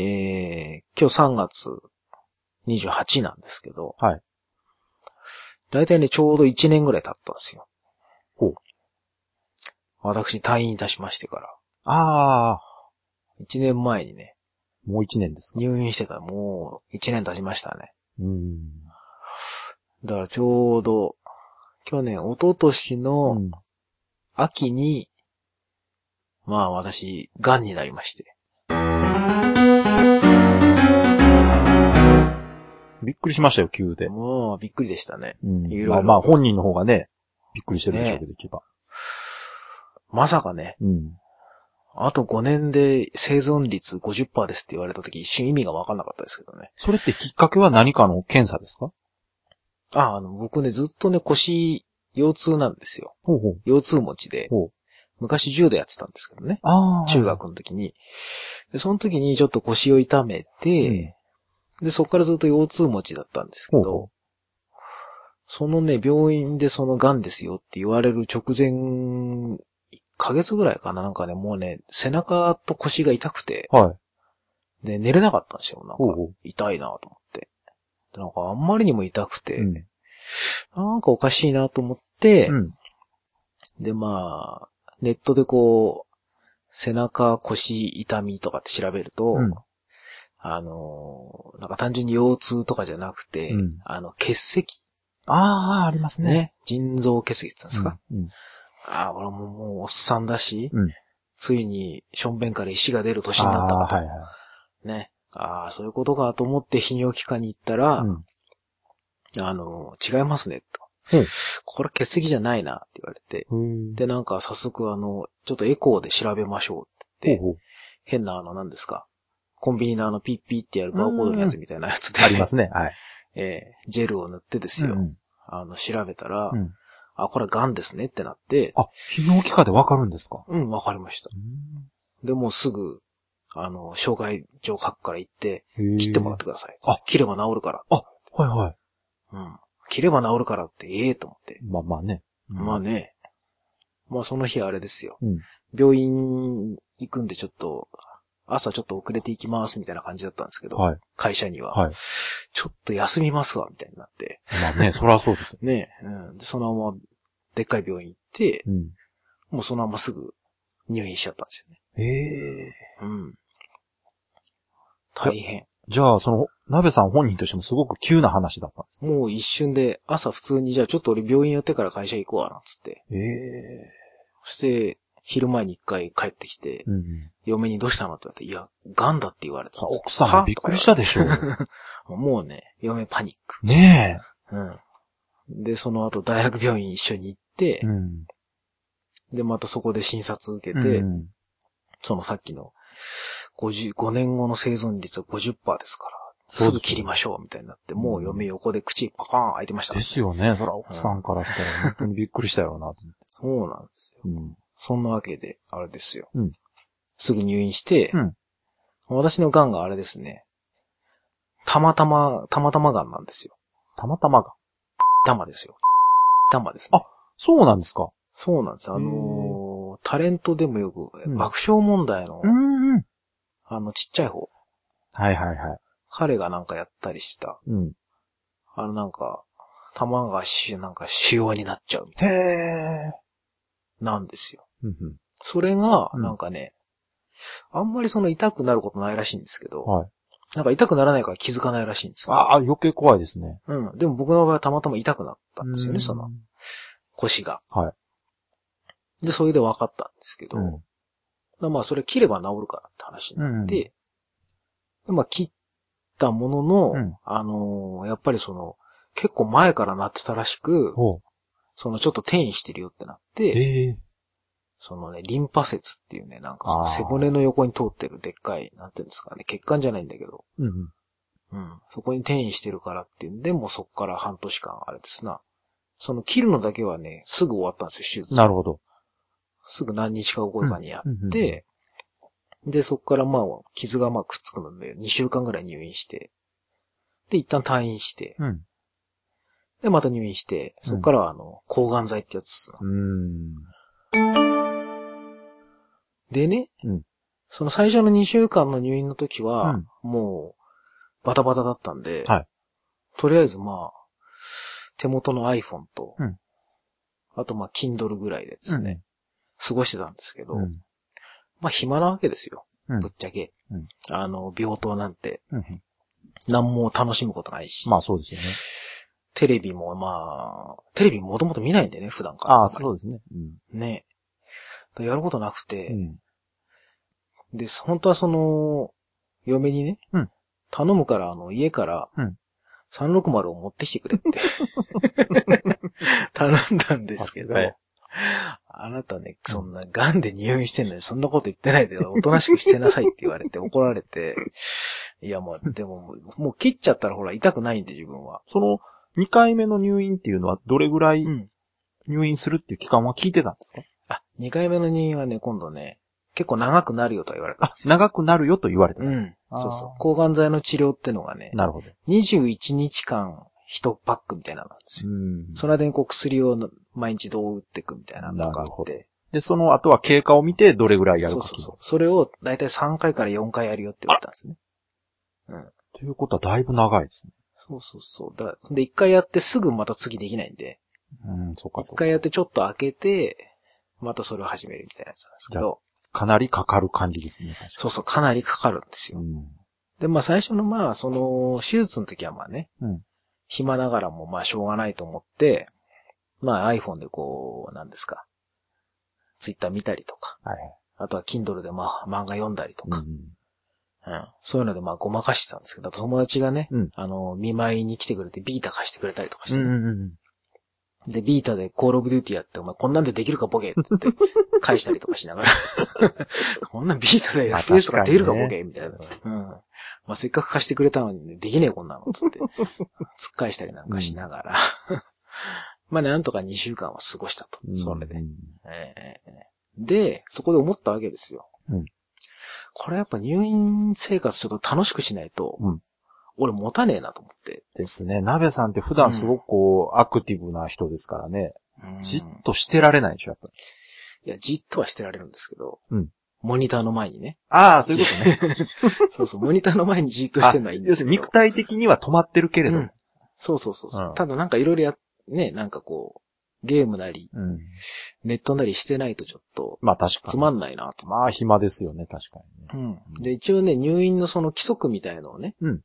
えー、今日3月28なんですけど、はい。だいたいね、ちょうど1年ぐらい経ったんですよ。ほう。私退院いたしましてから。ああ、1年前にね、もう一年ですか？入院してたらもう1年経ちましたね。うん。だからちょうど、去年、一昨年うのん。秋に、まあ私、癌になりまして。びっくりしましたよ、急で。もうびっくりでしたね。うんいろいろまあまあ、本人の方がね、びっくりしてるでしょうけど、一番。まさかね、うん。あと5年で生存率50%ですって言われた時一瞬意味がわかんなかったですけどね。それってきっかけは何かの検査ですか？あ、あの、僕ね、ずっとね、腰、腰痛なんですよ。ほうほう。腰痛持ちで。昔柔道やってたんですけどね。中学の時に。で、その時にちょっと腰を痛めて、で、そこからずっと腰痛持ちだったんですけど、そのね、病院でその癌ですよって言われる直前、1ヶ月ぐらいかななんかね、もうね、背中と腰が痛くて、はい。で、寝れなかったんですよ。なんか痛いなと思って。でなんかあんまりにも痛くて、うん。なんかおかしいなと思って、うん。で、まあ、ネットでこう、背中、腰、痛みとかって調べると、うんあの、なんか単純に腰痛とかじゃなくて、うんあの、血石ああ、ありますね。ね。腎臓結石って言うんですか、うん。ああ、俺ももうおっさんだし、うん。ついに、しょんべんから石が出る年になったかと。ああ、はいはい。ね。ああ、そういうことかと思って泌尿器科に行ったら、うん。あの、違いますね、と。うんこれ血石じゃないな、って言われて。うん。で、なんか早速あの、ちょっとエコーで調べましょうって言って、ほうほう。変なあの、何ですか？コンビニのあの、ピッピッってやるバーコードのやつみたいなやつで、ありますね。はい。えージェルを塗ってですよ。うんあの、調べたら、うん。あ、これ癌ですねってなって、あ、泌尿器科でわかるんですか？うん、わかりました。で、もうすぐ、あの、障害状書くから行って、切ってもらってください。あ切れば治るから。はいはい。うん。切れば治るからって、ええと思って。まあまあね。まあね。まあその日あれですよ。うん。病院行くんでちょっと、朝ちょっと遅れて行きますみたいな感じだったんですけど、はい。会社には、はい。ちょっと休みますわ、みたいになって。まあね、そりゃそうですよ。ね、うん。で、そのまま、でっかい病院行って、うん。もうそのまますぐ入院しちゃったんですよね。ええ。うん。大変。じゃあ、その、鍋さん本人としてもすごく急な話だったんですもう一瞬で、朝普通に、じゃあちょっと俺病院寄ってから会社行こうわ、なんつって。ええ。そして、昼前に一回帰ってきて、うん。嫁にどうしたのって言われて、いや、癌だって言われたんです。奥さんもびっくりしたでしょう。は もうね、嫁パニック。ねうん。で、その後大学病院一緒に行ってえ。、うん。で、またそこで診察受けて、うんそのさっきの、50、5年後の生存率は50%ですから、そうですすぐ切りましょう、みたいになって、もう嫁横で口パカーン開いてましたね、ですよね。そら奥さんからしたら本当にびっくりしたよなとそうなんですよ。思って。そんなわけで、あれですよ。うんすぐ入院して、うん私の癌があれですね、たまたま、たまたま癌なんですよ。たまたまが。玉ですよ。玉ですね。あそうなんですか。そうなんです。あのータレントでもよく、うん爆笑問題の、んうん。あの、ちっちゃい方、はいはいはい。彼がなんかやったりしてた、うん。あのなんか、玉がし、なんか腫瘍になっちゃうみたいへえ。な、なんですよ。うんうん。それが、うんなんかね、あんまりその痛くなることないらしいんですけど、はい。なんか痛くならないから気づかないらしいんですよ。ああ、余計怖いですね。うん。でも僕の場合はたまたま痛くなったんですよね、うんその。腰が。はい。で、それで分かったんですけど、うんまあそれ切れば治るからって話になって、でまあ切ったものの、うんあのーやっぱりその、結構前からなってたらしく、ほそのちょっと転移してるよってなっう。て、ええ。そのね、リンパ節っていうね、なんかその背骨の横に通ってるでっかい、なんていうんですかね、血管じゃないんだけど、うんうん。うん。そこに転移してるからっていうんで、もうそこから半年間あれですな。その切るのだけはね、すぐ終わったんですよ、手術。なるほど。すぐ何日か後かにやうんうんで、そこからまあ、傷がまあくっつくので、2週間ぐらい入院して、で、一旦退院して、うん。で、また入院して、そこからはあの、抗がん剤ってやつですなうーん。でね、うんその最初の2週間の入院の時うはん、もう、バタバタだったんで、はいとりあえずまあ、手元の iPhone と、うんあとまあ、Kindle ぐらいでですね、過ごしてたんですけど、うん。まあ暇なわけですよ。うんぶっちゃけ。うんあの、病棟なんて。何も楽しむことないし、まあそうですよね。テレビもまあ、テレビもともと見ないんでね、普段から。ああ、そうですね。うん。ね。だやることなくて、うん。で、本当はその、嫁にね、うん頼むから、あの、家から、うん360を持ってきてくれって、頼んだんですけどあなたね、そんな、癌で入院してんのに、そんなこと言ってないで、おとなしくしてなさいって言われて怒られて、いや、もう、でも、もう切っちゃったらほら、痛くないんで、自分は。その、2回目の入院っていうのはどれぐらいうん。入院するっていう期間は聞いてたんですか？あ、2回目の入院はね、今度ね、結構長くなるよとは言われた。長くなるよと言われてた。うん。そうそう。抗がん剤の治療ってのがね、なるほど。21日間1パックみたいなのなんですよ。うん。その間にこう薬を毎日どう打っていくみたいなのがあなるほどって。で、その後は経過を見てどれぐらいやるかそうそうそう。それをだいたい3回から4回やるよって言われたんですね。ということはだいぶ長いですね。そうそうそう。だで、1回やってすぐまた次できないんで、うん、そっかそ1っか。回やってちょっと開けて、またそれを始めるみたいなやつなんですけど、かなりかかる感じですね。そうそう、かなりかかるんですよ。に。で、まあ最初のまあ、その、手術の時はまあね、うん暇ながらもまあしょうがないと思って、まあ iPhone でこう、なんですか、Twitter 見たりとか、はいはい。あとは Kindle でまあ漫画読んだりとか、うん。うんそういうのでまあごまかしてたんですけど、友達がね、うんあの、見舞いに来てくれてビータ貸してくれたりとかして、うんうんうん。で、 Vita で Call of Duty やって、お前こんなんでできるかボケって言って、返したりとかしながら、こんなん Vita でまあ FPS とかできるかボケみたいな。うん。まあ、せっかく貸してくれたのにね、できねえこんなの、つって、突っ返したりなんかしながら、まあ、なんとか2週間は過ごしたと。うんそれでう。んえーで、そこで思ったわけですよ。うんこれやっぱ入院生活ちょっと楽しくしないと、うん俺持たねえなと思って。ですね。鍋さんって普段すごくこう、アクティブな人ですからね。うんじっとしてられないでしょ、やっぱり。いや、じっとはしてられるんですけど、うんモニターの前にね。ああ、そういうことね。そうそう、モニターの前にじっとしてるのはいいんですけど。要するに肉体的には止まってるけれど。うんそうそうそうそう、うんただなんかいろいろや、ね、なんかこう、ゲームなり、うん。ネットなりしてないとちょっと、まあ確かに。つまんないなと。まあ暇ですよね、確かにね。うん。で、一応ね、入院のその規則みたいのをね、うん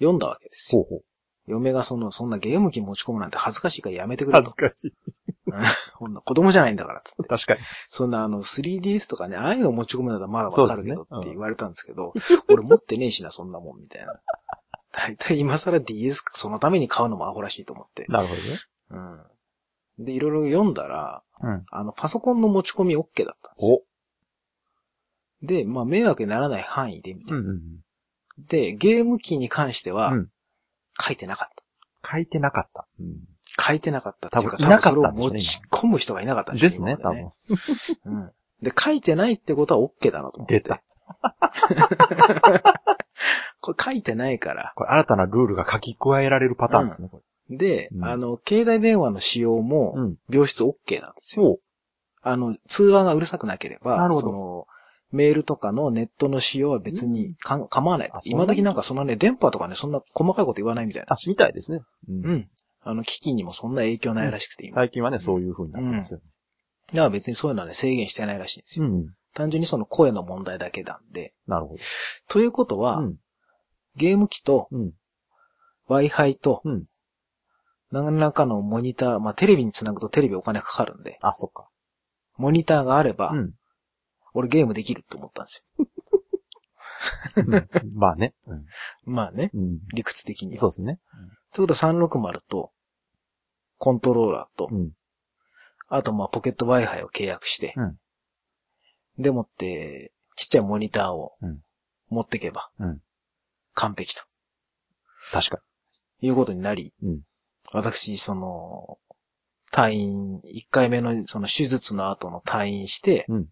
読んだわけですよ。ほうほう。嫁がその、そんなゲーム機持ち込むなんて恥ずかしいからやめてくれと。かしい。うんこんな子供じゃないんだから、つって。確かに。そんなあの 3DS とかね、ああいうの持ち込むならまだわかるけどそうですねうんって言われたんですけど、俺持ってねえしな、そんなもん、みたいな。だいたい今更 DS そのために買うのもアホらしいと思って。なるほどね。うん。で、いろいろ読んだら、うん。あの、パソコンの持ち込み OK だったんですよ。お。で、まあ、迷惑にならない範囲で、みたいな。うんうん。で、ゲーム機に関してはうん、書いてなかった。書いてなかった。うん。書いてなかった。多分いなかった持ち込む人がいなかったんでですね、多今まで分。うん。で、書いてないってことは OK だなと思って。出た。これ書いてないから。これ新たなルールが書き加えられるパターンですね、こで、うんあの、携帯電話の使用も。病室 OK なんですよ。そう。あの、通話がうるさくなければ、なるほどその、メールとかのネットの使用は別にかん構わないあ。そうなんだ今時なんかそんなね、電波とかね、そんな細かいこと言わないみたいなあ。、みたいですね。う。うんん。あの、機器にもそんな影響ないらしくて、今。最近はね、そういう風になってますよ。だから別にそういうのはね、制限してないらしいんですよ。うん。単純にその声の問題だけなんで。なるほということは、ど。うん。ゲーム機とうん。Wi-Fi とうん。何らかのモニター、まあテレビにつなぐとテレビお金かかるんで、あ、そっか。モニターがあれば、うん。俺ゲームできるって思ったんですよ。まあね。うん。まあね、うん。理屈的には。そうですね。ということは360と、コントローラーと、うん。あとまあポケット Wi-Fi を契約して、うんでもって、ちっちゃいモニターをうん持ってけば、うん完璧と確かいうことになり、に。うん。私、その、退院、1回目のその手術の後の退院して、うん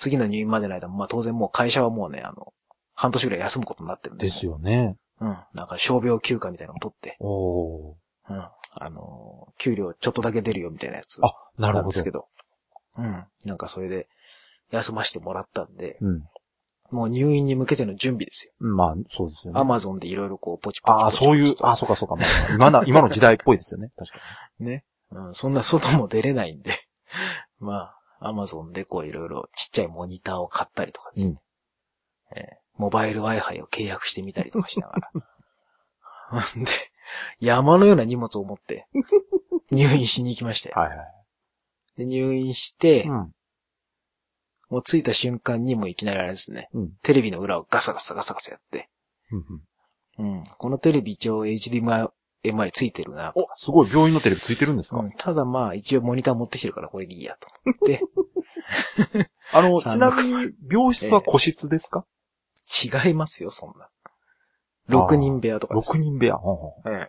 次の入院までの間も、まあ当然もう会社はもうね、あの、半年ぐらい休むことになってるんで。ですよね。うん。なんか傷病休暇みたいなのを取って、おー。うん。あの、給料ちょっとだけ出るよみたいなやつ。あ、なるほどんですけ。ど。うん。なんかそれで、休ませてもらったんで、うん。もう入院に向けての準備ですよ。うんまあ、そうですよね。アマゾンでいろいろこう、ポチポチポチああ、そういう、あそうかそうか。まあ、今な、今の時代っぽいですよね。確かね。うん、そんな外も出れないんで。まあ、アマゾンでこういろいろちっちゃいモニターを買ったりとかですね。えーモバイル Wi-Fi を契約してみたりとかしながら。で、山のような荷物を持って、入院しに行きましたよ。に。はいはい。で入院して、うん。もう着いた瞬間にもういきなりあれですね。うん。テレビの裏をガサガサガサガサやって。うんうんうん。このテレビ一応 HDMI ついてるな。お、すごい、病院のテレビついてるんですか、うん、ただまあ、一応モニター持ってきてるからこれでいいやと思って。あの、ちなみに、病室は個室ですか、違いますよ、そんな。6人部屋とかです六 ?6 人部屋。ほんほんええ。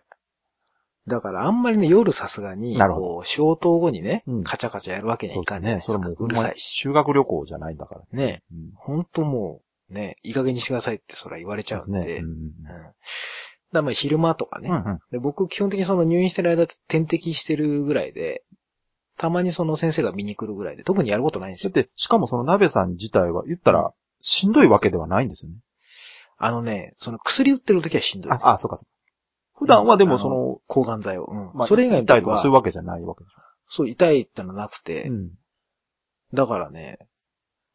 だからあんまりね、夜さすがに、なるほどこう、消灯後にね、うんカチャカチャやるわけにはいかないですか。それもうるさいし。修学旅行じゃないんだから。ねうん。ほんともう、ね、いい加減にしてくださいってそれは言われちゃうんで。ね。うんうん。だからまあ昼間とかね、うんうん。で。僕基本的にその入院してる間点滴してるぐらいで、たまにその先生が見に来るぐらいで、特にやることないんですよ。だって、しかもその鍋さん自体は言ったら、しんどいわけではないんですよね。あのね、その薬打ってる時はしんどいです。あ、あ、そうかそうか。普段はでもその、抗がん剤を。うん。まあ、それ以外の時は痛いとかそういうわけじゃないわけでしそう、痛いってのはなくて、ょ。うん。だからね、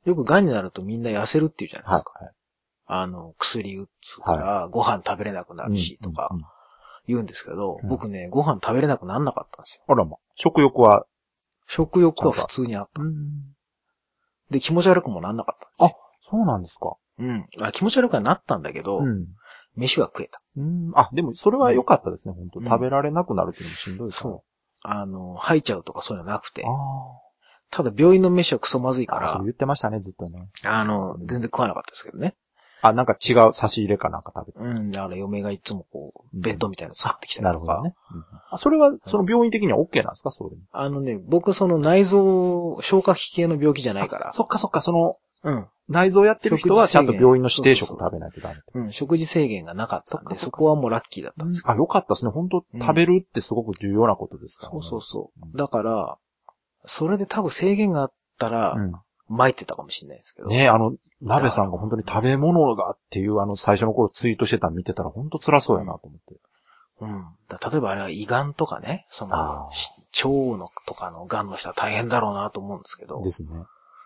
よく癌になるとみんな痩せるっていうじゃないですか。はい。あの、薬打つから、ご飯食べれなくなるし、とか言うんですけど、うん僕ね、ご飯食べれなくなんなかったんですよ。あらま、食欲は、食欲は普通にあった。で、気持ち悪くもなんなかったんですよ。そうなんですか。うん。あ気持ち悪くはなったんだけど、うん。飯は食えた。うん。あ、でもそれは良かったですね、本当うん食べられなくなるっていうのもしんどいから。そう。あの、吐いちゃうとかそういうのなくてあ、ただ病院の飯はクソまずいあ。あ、そかれ言ってましたね、ずっとね。ら、あの、全然食わなかったですけどね。あ、なんか違う差し入れかなんか食べて。うん、だから嫁がいつもこう、うん弁当みたいなの作ってきたり。なるほどね。うんあ、それは、その病院的には OK なんですか？そういうの。あのね、僕その内臓、消化器系の病気じゃないから。そっかそっか、その、うん。内臓やってる人はちゃんと病院の指定食そう食べないとダメ。うん、食事制限がなかったんで、そっかそっかそこはもうラッキーだったんですよ。あ、よかったですね。本当うん食べるってすごく重要なことですから、そうそうそううん。だから、それで多分制限があったら、うん。巻いてたかもしれないですけど。ねえ、あの、鍋さんが本当に食べ物がっていうあの最初の頃ツイートしてたの見てたら本当辛そうやなと思って。うん。だ例えばあれは胃がんとかね、そあの、し腸のとかの癌の人は大変だろうなと思うんですけど、ですね。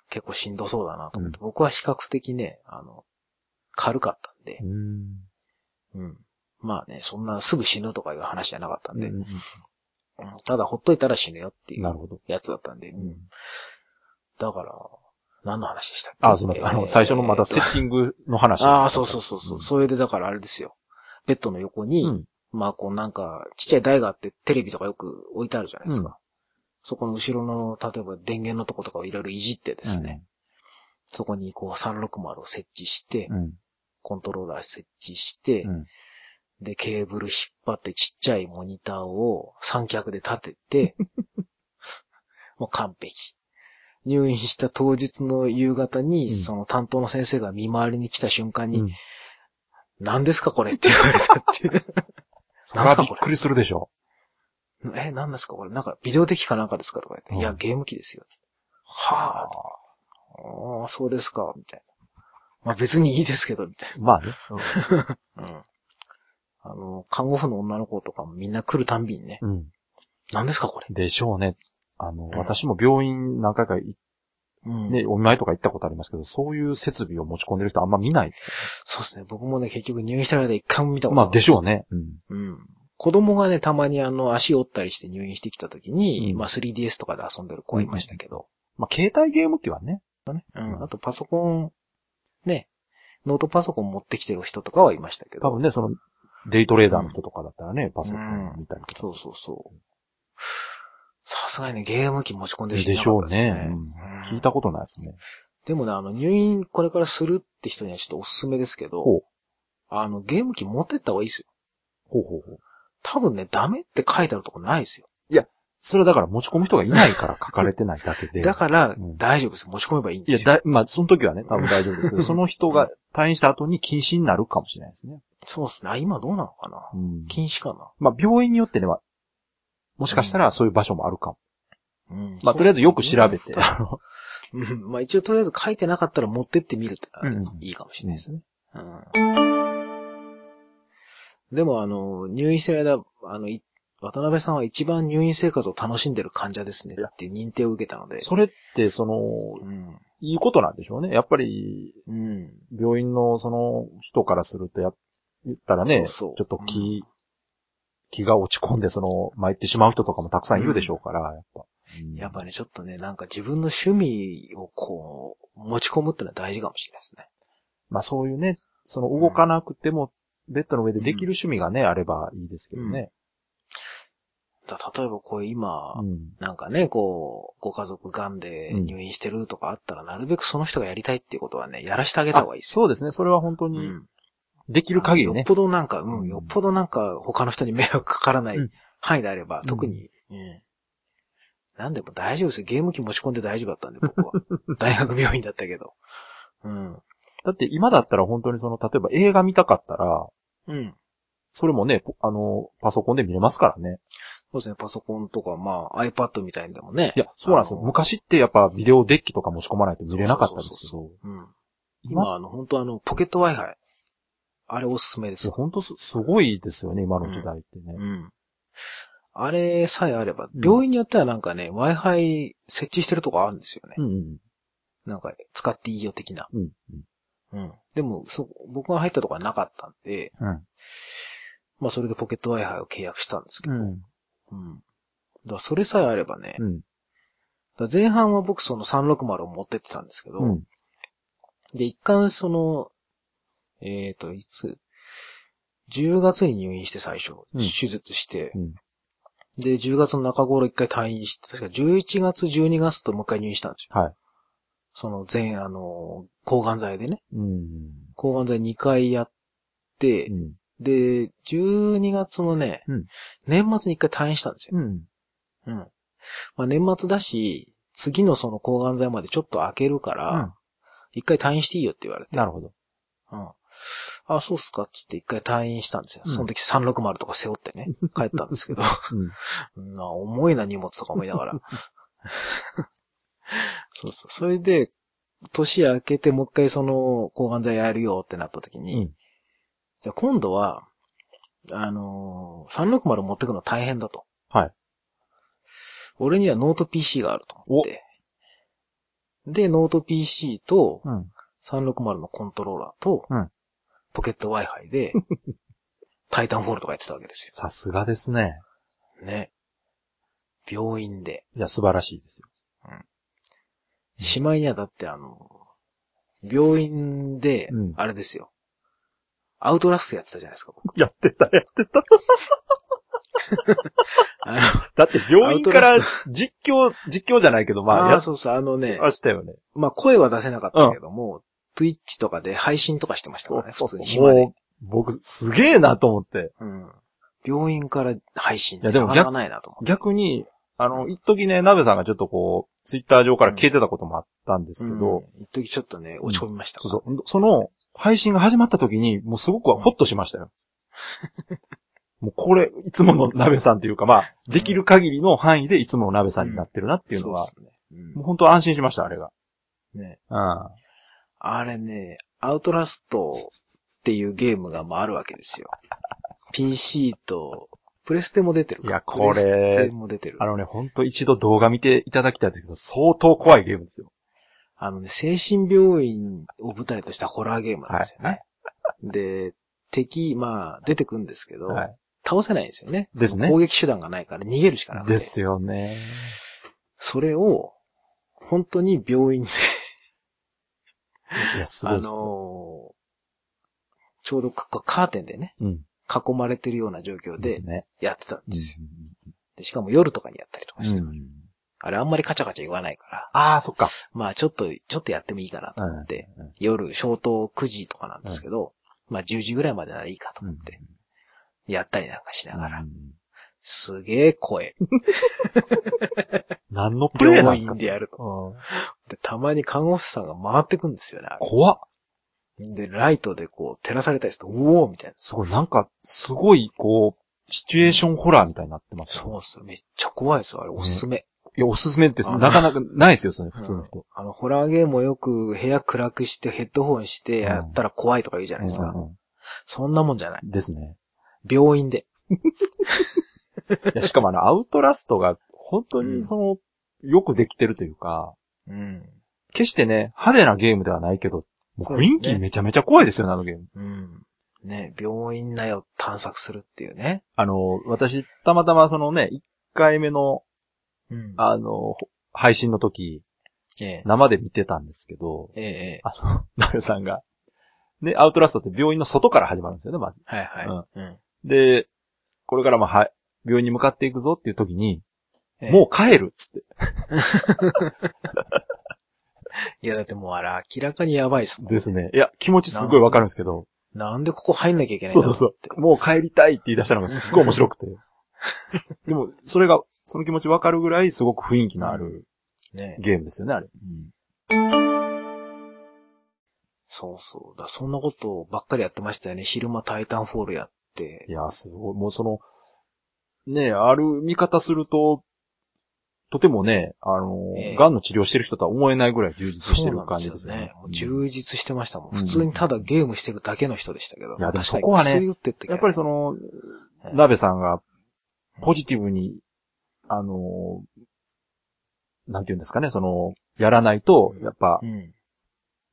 結構しんどそうだなと思って、僕は比較的ね、あの、軽かったんでう、ん。うん。まあね、そんなすぐ死ぬとかいう話じゃなかったんで、うんうんただほっといたら死ぬよっていうなるほど。やつだったんで、うんだから、何の話でしたっけ？あ、すみません。あの、最初のまたセッティングの話。ああ、そうそうそうそう。それでだからあれですよ。ベッドの横に、うん。まあこうなんか、ちっちゃい台があってテレビとかよく置いてあるじゃないですか。うんそこの後ろの、例えば電源のとことかをいろいろいじってですね、そこにこう360を設置して、うん。コントローラー設置して、うん。で、ケーブル引っ張ってちっちゃいモニターを三脚で立てて、もう完璧。入院した当日の夕方に、うんその担当の先生が見回りに来た瞬間に、うん何ですかこれって言われたっていう。それはびっくりするでしょ。え、何ですかこれ？なんかビデオ的かなんかですかとか言って、うんいや、ゲーム機ですよ。つってはあ、ああ、そうですか、みたいな。まあ別にいいですけど、みたいまあね。な。うん。あの、看護婦の女の子とかもみんな来るたんびにね、うん。何ですかこれ？でしょうね。あの、ん私も病院何回かいうん。ね、お見舞いとか行ったことありますけど、そういう設備を持ち込んでる人あんま見ないですそうですね。僕もね、結局入院した間一回も見た。ことない。まあ、でしょうね。うん。うん。子供がね、たまにあの、足折ったりして入院してきた時に、うんまあ 3DS とかで遊んでる子はいましたけど、まあ、携帯ゲーム機はね。うん。あとパソコン、ね、ノートパソコン持ってきてる人とかはいましたけど。多分ね、その、デイトレーダーの人とかだったらね、パソコン見たりとか。そうそうそう。さすがにね、ゲーム機持ち込んでる人でいなしょうね。かったですね。うんうん聞いたことないですね。でもね、あの、入院これからするって人にはちょっとおすすめですけど、ほう。あの、ゲーム機持ってった方がいいですよ。ほうほうほう。多分ね、ダメって書いてあるとこないですよ。それはだから持ち込む人がいないから書かれてないだけで。だからうん、大丈夫です。持ち込めばいいんいや、ですよ。だ、まあ、その時はね、多分大丈夫ですけど、その人が退院した後に禁止になるかもしれないですね。そうですね。あ今どうなのかなうん。禁止かなまあ、病院によってね、はもしかしたらそういう場所もあるかも。うんまあ、とりあえずよく調べて、あ のうんまあ一応とりあえず書いてなかったら持ってってみるうんうんいいかもしれないですね。うん。でもあの、入院してる間、あの、い渡辺さんは一番入院生活を楽しんでる患者ですねっていう認定を受けたので。それって、その、うん。いいことなんでしょうね。やっぱり、うん。病院のその人からすると、や、言ったらね、そうそうちょっと気、気が落ち込んで、その、参ってしまう人とかもたくさんいるでしょうから、やっぱ。うんやっぱね、ちょっとね、なんか自分の趣味をこう、持ち込むってのは大事かもしれないですね。まあそういうね、その動かなくても、ベッドの上でできる趣味がね、あればいいですけどね。だ例えばこう今、うん。なんかね、こう、ご家族癌で入院してるとかあったら、なるべくその人がやりたいっていうことはね、やらしてあげた方がいいですよ。そうですね。それは本当に、うん。できる限りねよっ。ぽどなんか、ううんん、よっぽどなんか他の人に迷惑かからないうん範囲であれば、ん特に、うん。なんでも大丈夫ですよ。ゲーム機持ち込んで大丈夫だったんで、僕は。大学病院だったけど。うん。だって今だったら本当にその、例えば映画見たかったら、うん。それもね、ポあの、パソコンで見れますからね。そうですね、パソコンとか、まあ、iPad みたいにでもね。いや、そうなんですよ。昔ってやっぱビデオデッキとか持ち込まないと見れなかったんですけど、うん。今、今、あの、本当あの、ポケット Wi-Fi。あれおすすめですよ。本当すすごいですよね、今の時代ってね。うん。あれさえあれば、うん病院によってはなんかね、Wi-Fi 設置してるとこあるんですよね。うんうん。なんか、使っていいよ的な。うん。うん。でも、そ、僕が入ったとこはなかったんで、うん。まあそれでポケット Wi-Fi を契約したんですけど、うん。うん。だからそれさえあればね、うん。だ前半は僕その360を持ってってたんですけど、うん。で、一貫その、えっ、と、いつ、10月に入院して最初、うん手術して、うんで、10月の中頃一回退院して、確か11月、12月ともう一回入院したんですよ。はい。その全、あの、抗がん剤でね。うん。抗がん剤2回やって、うん。で、12月のね、うん年末に一回退院したんですよ。うん。うん。まあ年末だし、次のその抗がん剤までちょっと開けるから、一回退院していいよって言われて。なるほど。うん。あ、そうっすかっつって一回退院したんですよ。うんその時360とか背負ってね、帰ったんですけど、うん。な重いな荷物とか思いながら。そうそう。それで、年明けてもう一回その抗がん剤やるよってなった時に、うんじゃあ今度は、あのー、360持ってくの大変だと。はい。俺にはノート PC があると思って。で、ノート PC とうん。360のコントローラーと、うんポケット Wi-Fi で、Titanfall とかやってたわけですよ。さすがですね。ね。病院で。いや、素晴らしいですよ。しまいにはだってあの、病院でうん、あれですよ。アウトラストやってたじゃないですか、僕。やってた、やってた。あのだって病院からアウト実況、実況じゃないけど、まあ、やっあーそうそう、あのね、ましたよね。まあ声は出せなかったけども、Twitch とかで配信とかしてましたからね、普通に暇でも。う、僕、すげえなと思って。うん。病院から配信っていやでもなかなかないなと思って。逆に、あの、一時ね、鍋さんがちょっとこう、ツイッター上から消えてたこともあったんですけど、うん、一時ちょっとね、落ち込みましたから。そうそうその、配信が始まった時に、もうすごくホッとしましたよ。もうこれ、いつもの鍋さんっていうか、まあ、できる限りの範囲でいつもの鍋さんになってるなっていうのは、そうっすね。もう本当安心しました、あれが。うんね。うん。あれね、アウトラストっていうゲームがまああるわけですよ。PC と、プレステも出てるかいやこれプレステも出てる。あのね、本当一度動画見ていただきたいんですけど、相当怖いゲームですよ。あのね、精神病院を舞台としたホラーゲームなんですよね。で、敵、まあ、出てくんですけど、はい。倒せないんですよね。ですね攻撃手段がないから逃げるしかなくて。ですよね。それを、本当に病院で、いや、すごいあ。のーちょうどカカーテンでね、うん。囲まれてるような状況で。やってたんうですよ。んでしかも夜とかにやったりとかしてた、うんあれあんまりカチャカチャ言わないから、ああ、そっか。まあちょっと、ちょっとやってもいいかなと思って、うん夜、消灯9時とかなんですけど、まあ10時ぐらいまでならいいかと思って、やったりなんかしながら、うんすげえ声。何のプレイなん病ですか院でやると。うんで、たまに看護師さんが回ってくんですよね。あれ怖っ。で、ライトでこう、照らされたりすると、うおーみたいな。すごい、なんか、すごい、こう、シチュエーションホラーみたいになってますよそうっすよ。めっちゃ怖いですよ。あれ、おすすめ。いや、おすすめってあなかなかないですよ、それ、普通の人。あの、ホラーゲームをよく部屋暗くしてヘッドホンしてやったら怖いとか言うじゃないですか。うんうんそんなもんじゃない。ですね。病院で。いやしかもあの、アウトラストが、本当にその、よくできてるというか、うん。決してね、派手なゲームではないけど、もうそうですね雰囲気めちゃめちゃ怖いですよね、あのゲーム。うん。ね、病院内を探索するっていうね。あの、私、たまたまそのね、1回目の、うん。あの、配信の時、ええ。生で見てたんですけど、ええ、ええ。あの、ナベさんが、ね、アウトラストって病院の外から始まるんですよね、まず。はいはい。うん。で、これからもは、病院に向かっていくぞっていう時に、ええもう帰るっつって。いや、だってもうあれ明らかにやばいですもん。ですね。いや、気持ちすごいわかるんですけど、なんでここ入んなきゃいけないんだそうそうろそう。もう帰りたいって言い出したのがすっごい面白くて。でも、それが、その気持ちわかるぐらいすごく雰囲気のあるね。ゲームですよね、あれ。そうそう。だそんなことばっかりやってましたよね。昼間タイタンフォールやってい。や、すごい。もうその、ねある見方すると、とてもね、あの、ええ癌の治療してる人とは思えないぐらい充実してるそうなんですよ感じですよね充実してましたもん。うん普通にただゲームしてるだけの人でしたけど。いやそこはね薬打ってったやっぱりその、ええ鍋さんが、ポジティブに、あの、なんていうんですかね、その、やらないと、やっぱう、ん。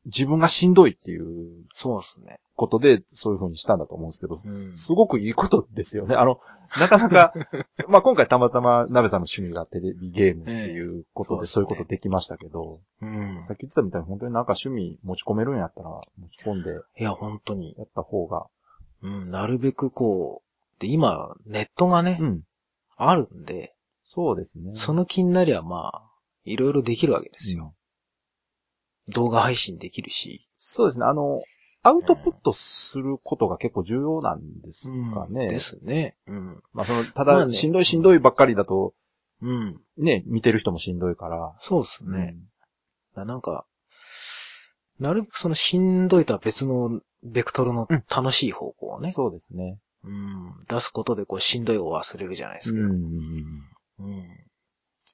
自分がしんどいっていうそうですね。ことで、そういう風にしたんだと思うんですけど、うん。すごくいいことですよね。あの、なかなか、まあ今回たまたま鍋さんの趣味がテレビゲームっていうことで、ええそういうことできましたけど、うん。さっき言ってたみたいに本当になんか趣味持ち込めるんやったら、持ち込んでいや、本当に。やった方が、うん。なるべくこう、で、今、ネットがね、うん。あるんで、そうですね。その気になりゃまあ、いろいろできるわけですよ。動画配信できるし。そうですね。あの、アウトプットすることが結構重要なんですかね。ですね。うん。まあその、ただ、まあねしんどいしんどいばっかりだと、うん。ね、見てる人もしんどいから。そうですね。だなんか、なるべくそのしんどいとは別のベクトルのうん楽しい方向をね、うんそうですね。うん、出すことでこうしんどいを忘れるじゃないですか。うん。うん。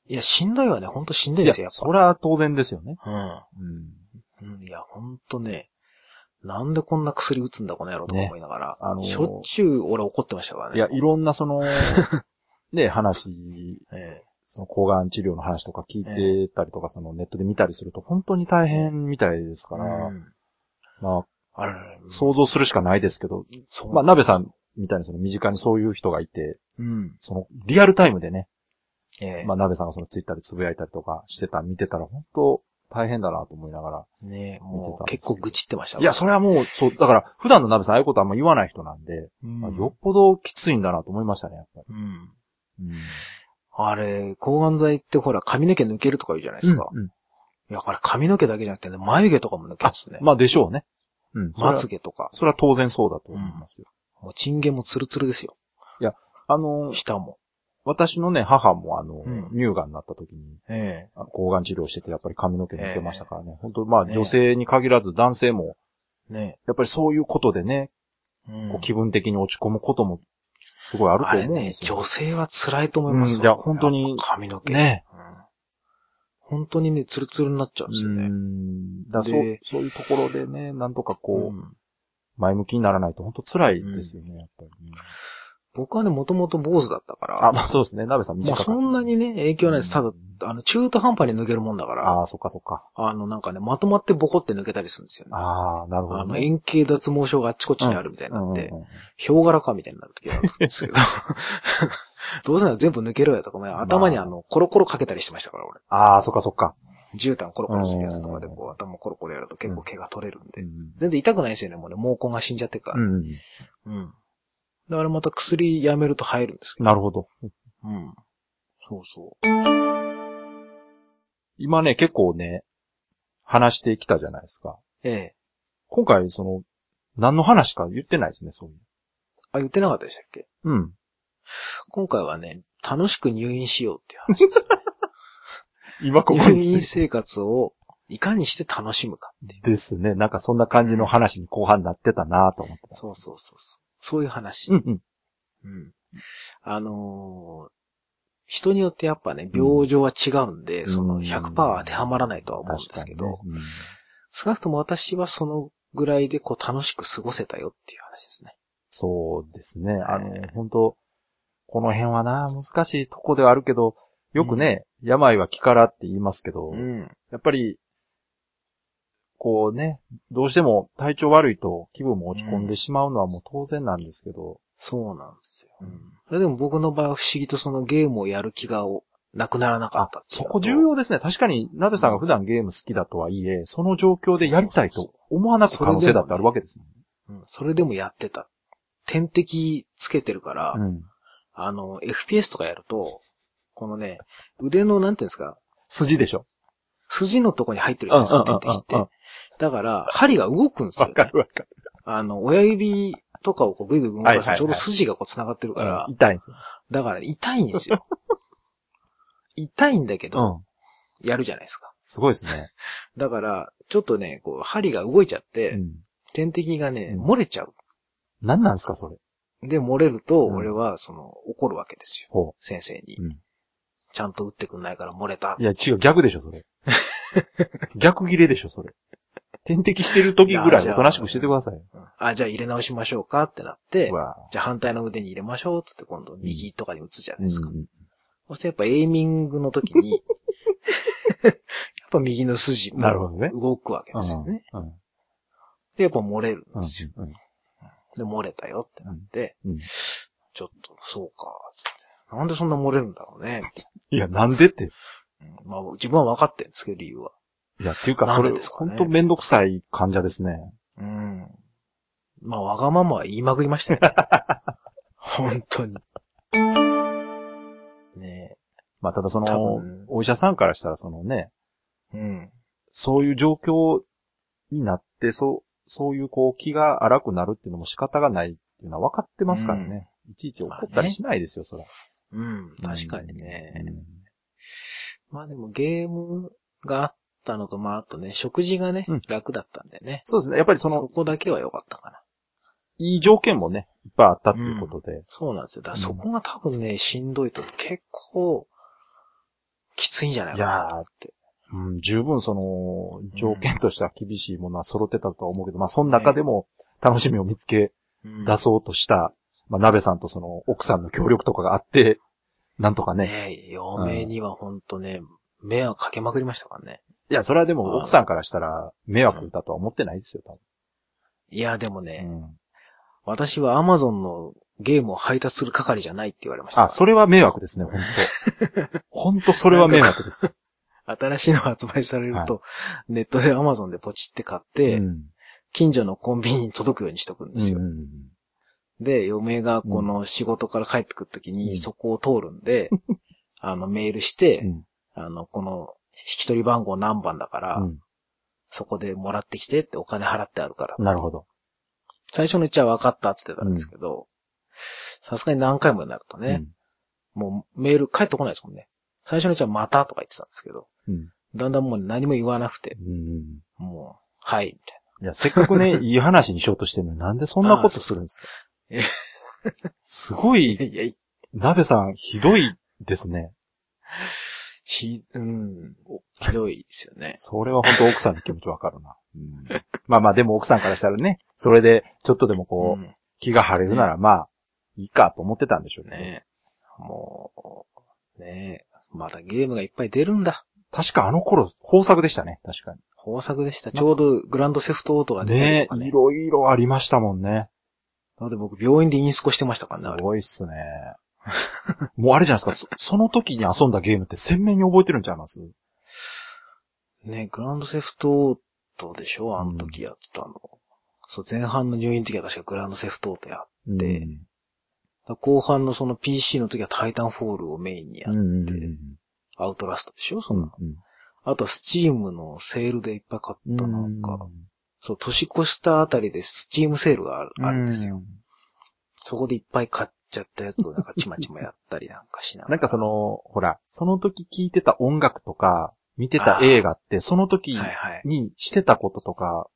いや、しんどいはね、ほんとしんどいですよ、それは当然ですよね。ぱ。うん。うん。うん、いや、ほんとね、なんでこんな薬打つんだ、この野郎とか思いながら。あのーしょっちゅう俺怒ってましたからね。いや、いろんなその、ね、話、えその抗がん治療の話とか聞いてたりとか、そのネットで見たりすると本当に大変みたいですえから、うんまあれ、あ、想像するしかないですけど、まあ、鍋さんみたいにその身近にそういう人がいて、うん。そのリアルタイムでね、ええまあ、鍋さんがそのツイッターでつぶやいたりとかしてた、見てたら本当大変だなと思いながら。ね見てもうた結構愚痴ってましたいや、それはもう、そう、だから、普段の鍋さんああいうことあんま言わない人なんで、うんまあよっぽどきついんだなと思いましたね、やっぱり。うん。うん。あれ、抗がん剤ってほら髪の毛抜けるとか言うじゃないですか。うんうんいや、これ髪の毛だけじゃなくてね、眉毛とかも抜けますね。まあ、でしょうね。うん。それはまつげとか。それは当然そうだと思いますよ。もうチンゲンもツルツルですよ。あの、下も。私のね、母もあの、うん乳がんになった時に、えあの抗がん治療してて、やっぱり髪の毛抜けましたからね。本当まあ、ね女性に限らず男性も、えねやっぱりそういうことでね、え。うんこう気分的に落ち込むことも、すごいあるとあれね、思うんですよ。女性は辛いと思いますようんいや本当に髪の毛。ねうん本当にね、ツルツルになっちゃうんですようね。ん。だからそうで、そういうところでね、なんとかこう、うん前向きにならないと本当辛いですよね、やっぱりね。僕はね、もともと坊主だったから。あ、まあそうですね、鍋さんもう短かった。そんなにね、影響ないです。ただうん、あの、中途半端に抜けるもんだから、ああ、そっかそっか。あの、なんかね、まとまってボコって抜けたりするんですよね。ああ、なるほあの、どね。円形脱毛症があっちこっちにあるみたいになって、ヒョウ柄かみたいになる時があるんですけど。どうせなら全部抜けろよとか、ね、頭にあの、コロコロかけたりしてましたから、俺。ああ、そっかそっか。絨毯コロコロするやつとかで、うんこう、頭コロコロやると結構毛が取れるんで。うん全然痛くないですよね、もうね、毛根が死んじゃってるから。うん。うん。だからまた薬やめると入るんですけど。なるほど。うん。そうそ今ね、結構ね、話してきたじゃないですか。う。ええ。今回、その、何の話か言ってないですね、そういあ、言ってなかったでしたっけ？う。うん。今回はね、楽しく入院しようっていう話。今ここ入に院生活をいかにして楽しむか。ですね。なんかそんな感じの話に後半になってたなと思ってます。そうそうそうそう。そういう話。うんうん。うん。あのー人によってやっぱね、病状は違うんで、んそのうん100%当てはまらないとは思うんですけど、確かにね少なくとも私はそのぐらいでこう楽しく過ごせたよっていう話ですね。そうですね。あのええ、本当この辺はな、難しいとこではあるけど、よくね、病は気からって言いますけど、ん。やっぱり、こうね、どうしても体調悪いと気分も落ち込んでしまうのはもう当然なんですけど、そうなんですよ。それでも僕の場合は不思議とそのゲームをやる気がなくならなかったそこ重要ですね。確かに、なべさんが普段ゲーム好きだとはいえ、その状況でやりたいと思わなく可能性だってあるわけですもうんそれでもやってた。点滴つけてるから、ん。うん。あの、FPS とかやると、このね、腕のなんていうんですか、筋でしょ。筋のとこに入ってるじゃないですか、うんうんうんうん点滴って。だから、針が動くんですよ、わかるわかる。あの、親指とかをこうグイグイ動かすと、ちょうど筋がこう繋がってるから、痛い。だから痛いんですよ。痛いんだけうど、ん。やるじゃないですか。すごいですね。だから、ちょっとね、こう、針が動いちゃって、うん。点滴がね、うん漏れちゃう。何なんですか、それ？で、漏れると、うん俺は、その、怒るわけですよ。ほ先生に。うんちゃんと打ってくんないから漏れたう。い。や、違う、逆でしょ、それ。逆切れでしょ、それ。点滴してる時ぐらいおとなしくしててくださいあ、じゃあ入れ直しましょうかってなってじゃあ反対の腕に入れましょうっつって今度右とかに打つじゃないですか。うんそしてやっぱエイミングの時に、やっぱ右の筋もなるほどね。動くわけですよね。うん。で、やっぱ漏れるんうんですよ。うんで、漏れたよってなって、うんちょっと、そうか、つって。なんでそんな漏れるんだろうね。いや、なんでって。うんまあ、自分は分かってるんですけど、理由は。いや、っていうか、それ、でですかねほんとめんどくさい患者ですね。うん。まあ、わがままは言いまくりましたよね。本当に。ねまあ、ただそ多の分、お医者さんからしたら、そのね、え。うん。そういう状況になって、そう、そういうこう気が荒くなるっていうのも仕方がないっていうのは分かってますからね。いちいち怒ったりしないですよ、そら。うん、確かにね。うんまあでもゲームがあったのと、まああとね、食事がね、うん楽だったんでね。そうですね。やっぱりそその、こだけは良かったかな。いい条件もね、いっぱいあったっていうことで。そうなんですよ。だそこが多分ね、しんどいと結構、きついんじゃないかなって。うん、十分その、条件としては厳しいものは揃ってたとは思うけど、まあ、その中でも楽しみを見つけうん出そうとした、まあ、鍋さんとその、奥さんの協力とかがあって、なんとかね。ねえ、嫁にはほんとね、迷惑かけまくりましたからね。いや、それはでもうん奥さんからしたら、迷惑だとは思ってないですよ、多いや、でもね、分。私は Amazon のゲームを配達する係じゃないって言われました。あ、それは迷惑ですね、本当 本当それは迷惑です。新しいの発売されると、ネットで Amazon でポチって買って、うん近所のコンビニに届くようにしとくんですよ。うんで、嫁がこの仕事から帰ってくるときうん。にそこを通るんで、あのメールして、うん。あの、この引き取り番号何番だから、うん。そこでもらってきてってお金払ってあるから。なるほど。最初のうちは分かったって言ってたんですけど、さすがに何回もになるとね、もうメール返ってこないですもんね。最初のうちはまたとか言ってたんですけど、うん。だんだんもう何も言わなくて、うんもう、はい、みたいいや、せっかくね、いい話にしようとしてるのになんでそんなことするんですか？すごな。い、いやいや、鍋さん、ひどいですね。ひ、うん、ひどいですよね。それは本当奥さんの気持ちわかるな。うんまあまあ、でも奥さんからしたらね、それで、ちょっとでもこう、うん気が晴れるなら、まあ、いいかと思ってたんでしょうね。ねもう、ねまだゲームがいっぱい出るんだ。確かあの頃、豊作でしたね、確か豊作でした。ちょうどグランドセフトオートがに。出てるねね。いろいろありましたもんね。なので僕病院でインスコしてましたからすね、あれ。ごいっすね。もうあれじゃないですか、そその時に遊んだゲームって鮮明に覚えてるんちゃいます？ねグランドセフトオートでしょ？あの時やってたの。そう、前半の入院の時は確かグランドセフトオートや。でうん。後半のその PC の時はタイタンフォールをメインにやうんうんって、アウトラストでしょ？その、うんあとスチームのセールでいっぱい買うんったなんか、そう、年越したあたりでスチームセールがある,、あるんですよ。。そこでいっぱい買っちゃったやつをなんかちまちまやったりなんかしながら。なんかその、ほら、その時聴いてた音楽とか、見てた映画って、その時。にしてたこととか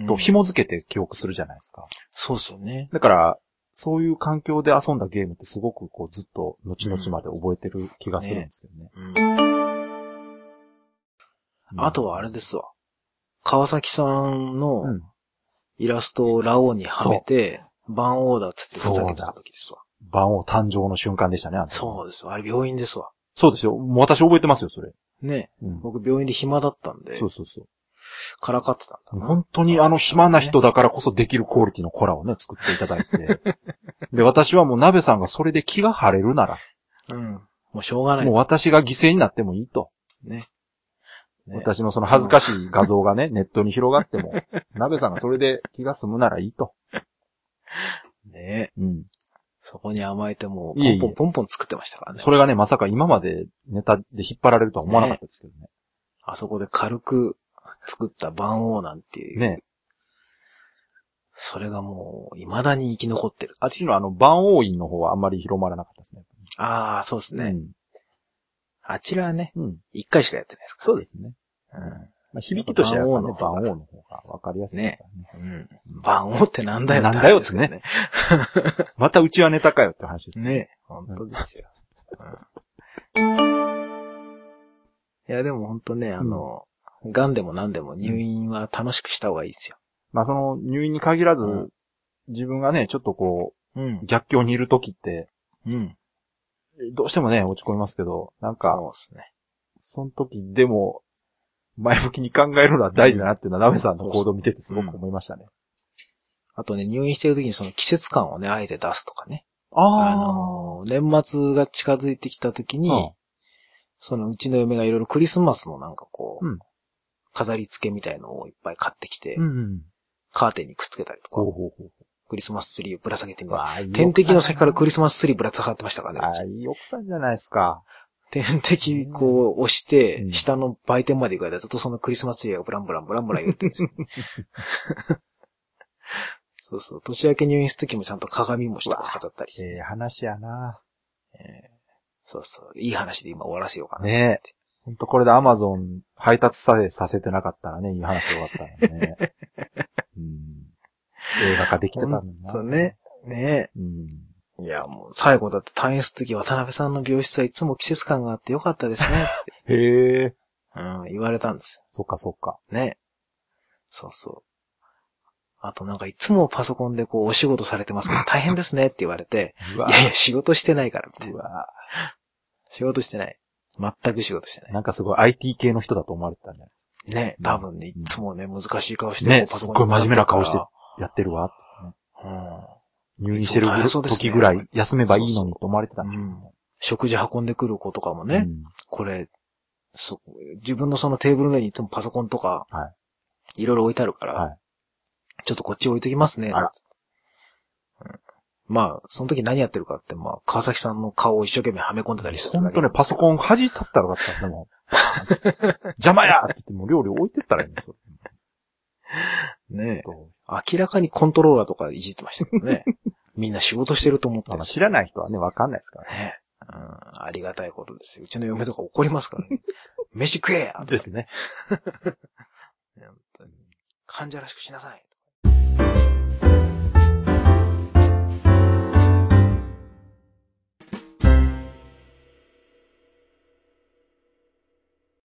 うんと紐づけて記憶するじゃないですか。そうっすよね。だから、そういう環境で遊んだゲームってすごくこうずっと後々まで覚えてる気がするんですけどね。うんあとはあれですわ。川崎さんのうん。イラストをラオウにはめて、番王だっつってふざけてた時ですわ。万王誕生の瞬間でしたね、あそうですわ。あれ病院ですわ。そうですよ。もう私覚えてますよ、それ。ね。うん。僕病院で暇だったんで、そうそうそう。からかってたんだな。本当にあの暇な人だからこそできるクオリティのコラをね、作っていただいて。で、私はもう鍋さんがそれで気が晴れるなら、うん。もうしょうがない。もう私が犠牲になってもいいと。ね。ね私のその恥ずかしい画像がね、ネットに広がっても、鍋さんがそれで気が済むならいいと。ねうん。そこに甘えてもう、いえいえポンポンポンポン作ってましたからね。それがね、まさか今までネタで引っ張られるとは思わなかったですけどね。あそこで軽く作った番王なんていう。ね。それがもう、未だに生き残ってる。あっちのあの、万王院の方はあんまり広まらなかったですね。ああ、そうですね。あちらはね、うん。うん。一回しかやってないですから、そうですね。うん。まあ、響きとしてはやっぱね、万王の方がわかりやすいですからね。うん。番王ってなんだよなんだよ話ですけどね。またうちはネタかよって話ですね。ね。本当ですよ。うんいや、でも本当ね、あの、癌でも何でも入院は楽しくした方がいいですよ。まあその入院に限らず、うん自分がね、ちょっとこうんう、。逆境にいる時って、うん。どうしてもね、落ち込みますけど、なんか、そうですね。その時でも、前向きに考えるのは大事だなっていうのは、ナベさんの行動を見ててすごく思いましたね。あとね、入院してる時にその季節感をね、あえて出すとかね。ああの、年末が近づいてきた時に、うんそのうちの嫁がいろいろクリスマスのなんかこう、うん飾り付けみたいのをいっぱい買ってきて、うんうん。カーテンにくっつけたりとか、ほうほうほう。クリスマスツリーをぶら下げてみた天敵の先からクリリスマスツリーぶら下がってましたからね。ああ、いい奥さんじゃないですか。天敵こう押して、うん下の売店まで行く間ずっとそのクリスマスツリーがブランブランブランブラン言ってるんですよ。そうそう。年明け入院する時もちゃんと鏡餅とか飾ったりして。ええ話やな。えーそうそう。いい話で今終わらせようかな。ねえ。ほんとこれでアマゾン配達さえさせてなかったらね、いい話で終わったらね。うん。映画化できてたのにな。そうね。ねうん。え。いや、もう最後だって退院する時渡辺さんの病室はいつも季節感があってよかったですね。へえ。うん、言われたんですそっかそっか。よ。ね。そうそう。あとなんかいつもパソコンでこうお仕事されてますけど 大変ですねって言われて、うわいやいや仕事してないからみたいうな。わ仕事してない。全く仕事してない。なんかすごい IT 系の人だと思われてたんじゃないね、多分ね、いつもね、難しい顔して、ねすっごい真面目な顔してやってるわ。ってるから入院してる時ぐらい休めばいいのにと思われてたうねうん。食事運んでくる子とかもね、うんこれ、そ、自分のそのテーブルの上にいつもパソコンとか、。はいろいろ置いてあるから、はいちょっとこっち置いときますね、あらまあ、その時何やってるかって、まあ、川崎さんの顔を一生懸命はめ込んでたりするほんとね、パソン。コン弾いたったらよかった。でも、邪魔やって言ってもう料理置いてったらいいのそれねえ明らかにコントローラーとかいじってましたけどね。みんな仕事してると思ってる知らない人はね、わかんないですからね。ね。うん、ありがたいことですよ。うちの嫁とか怒りますからね。飯食えやですね。患者らしくしなさい。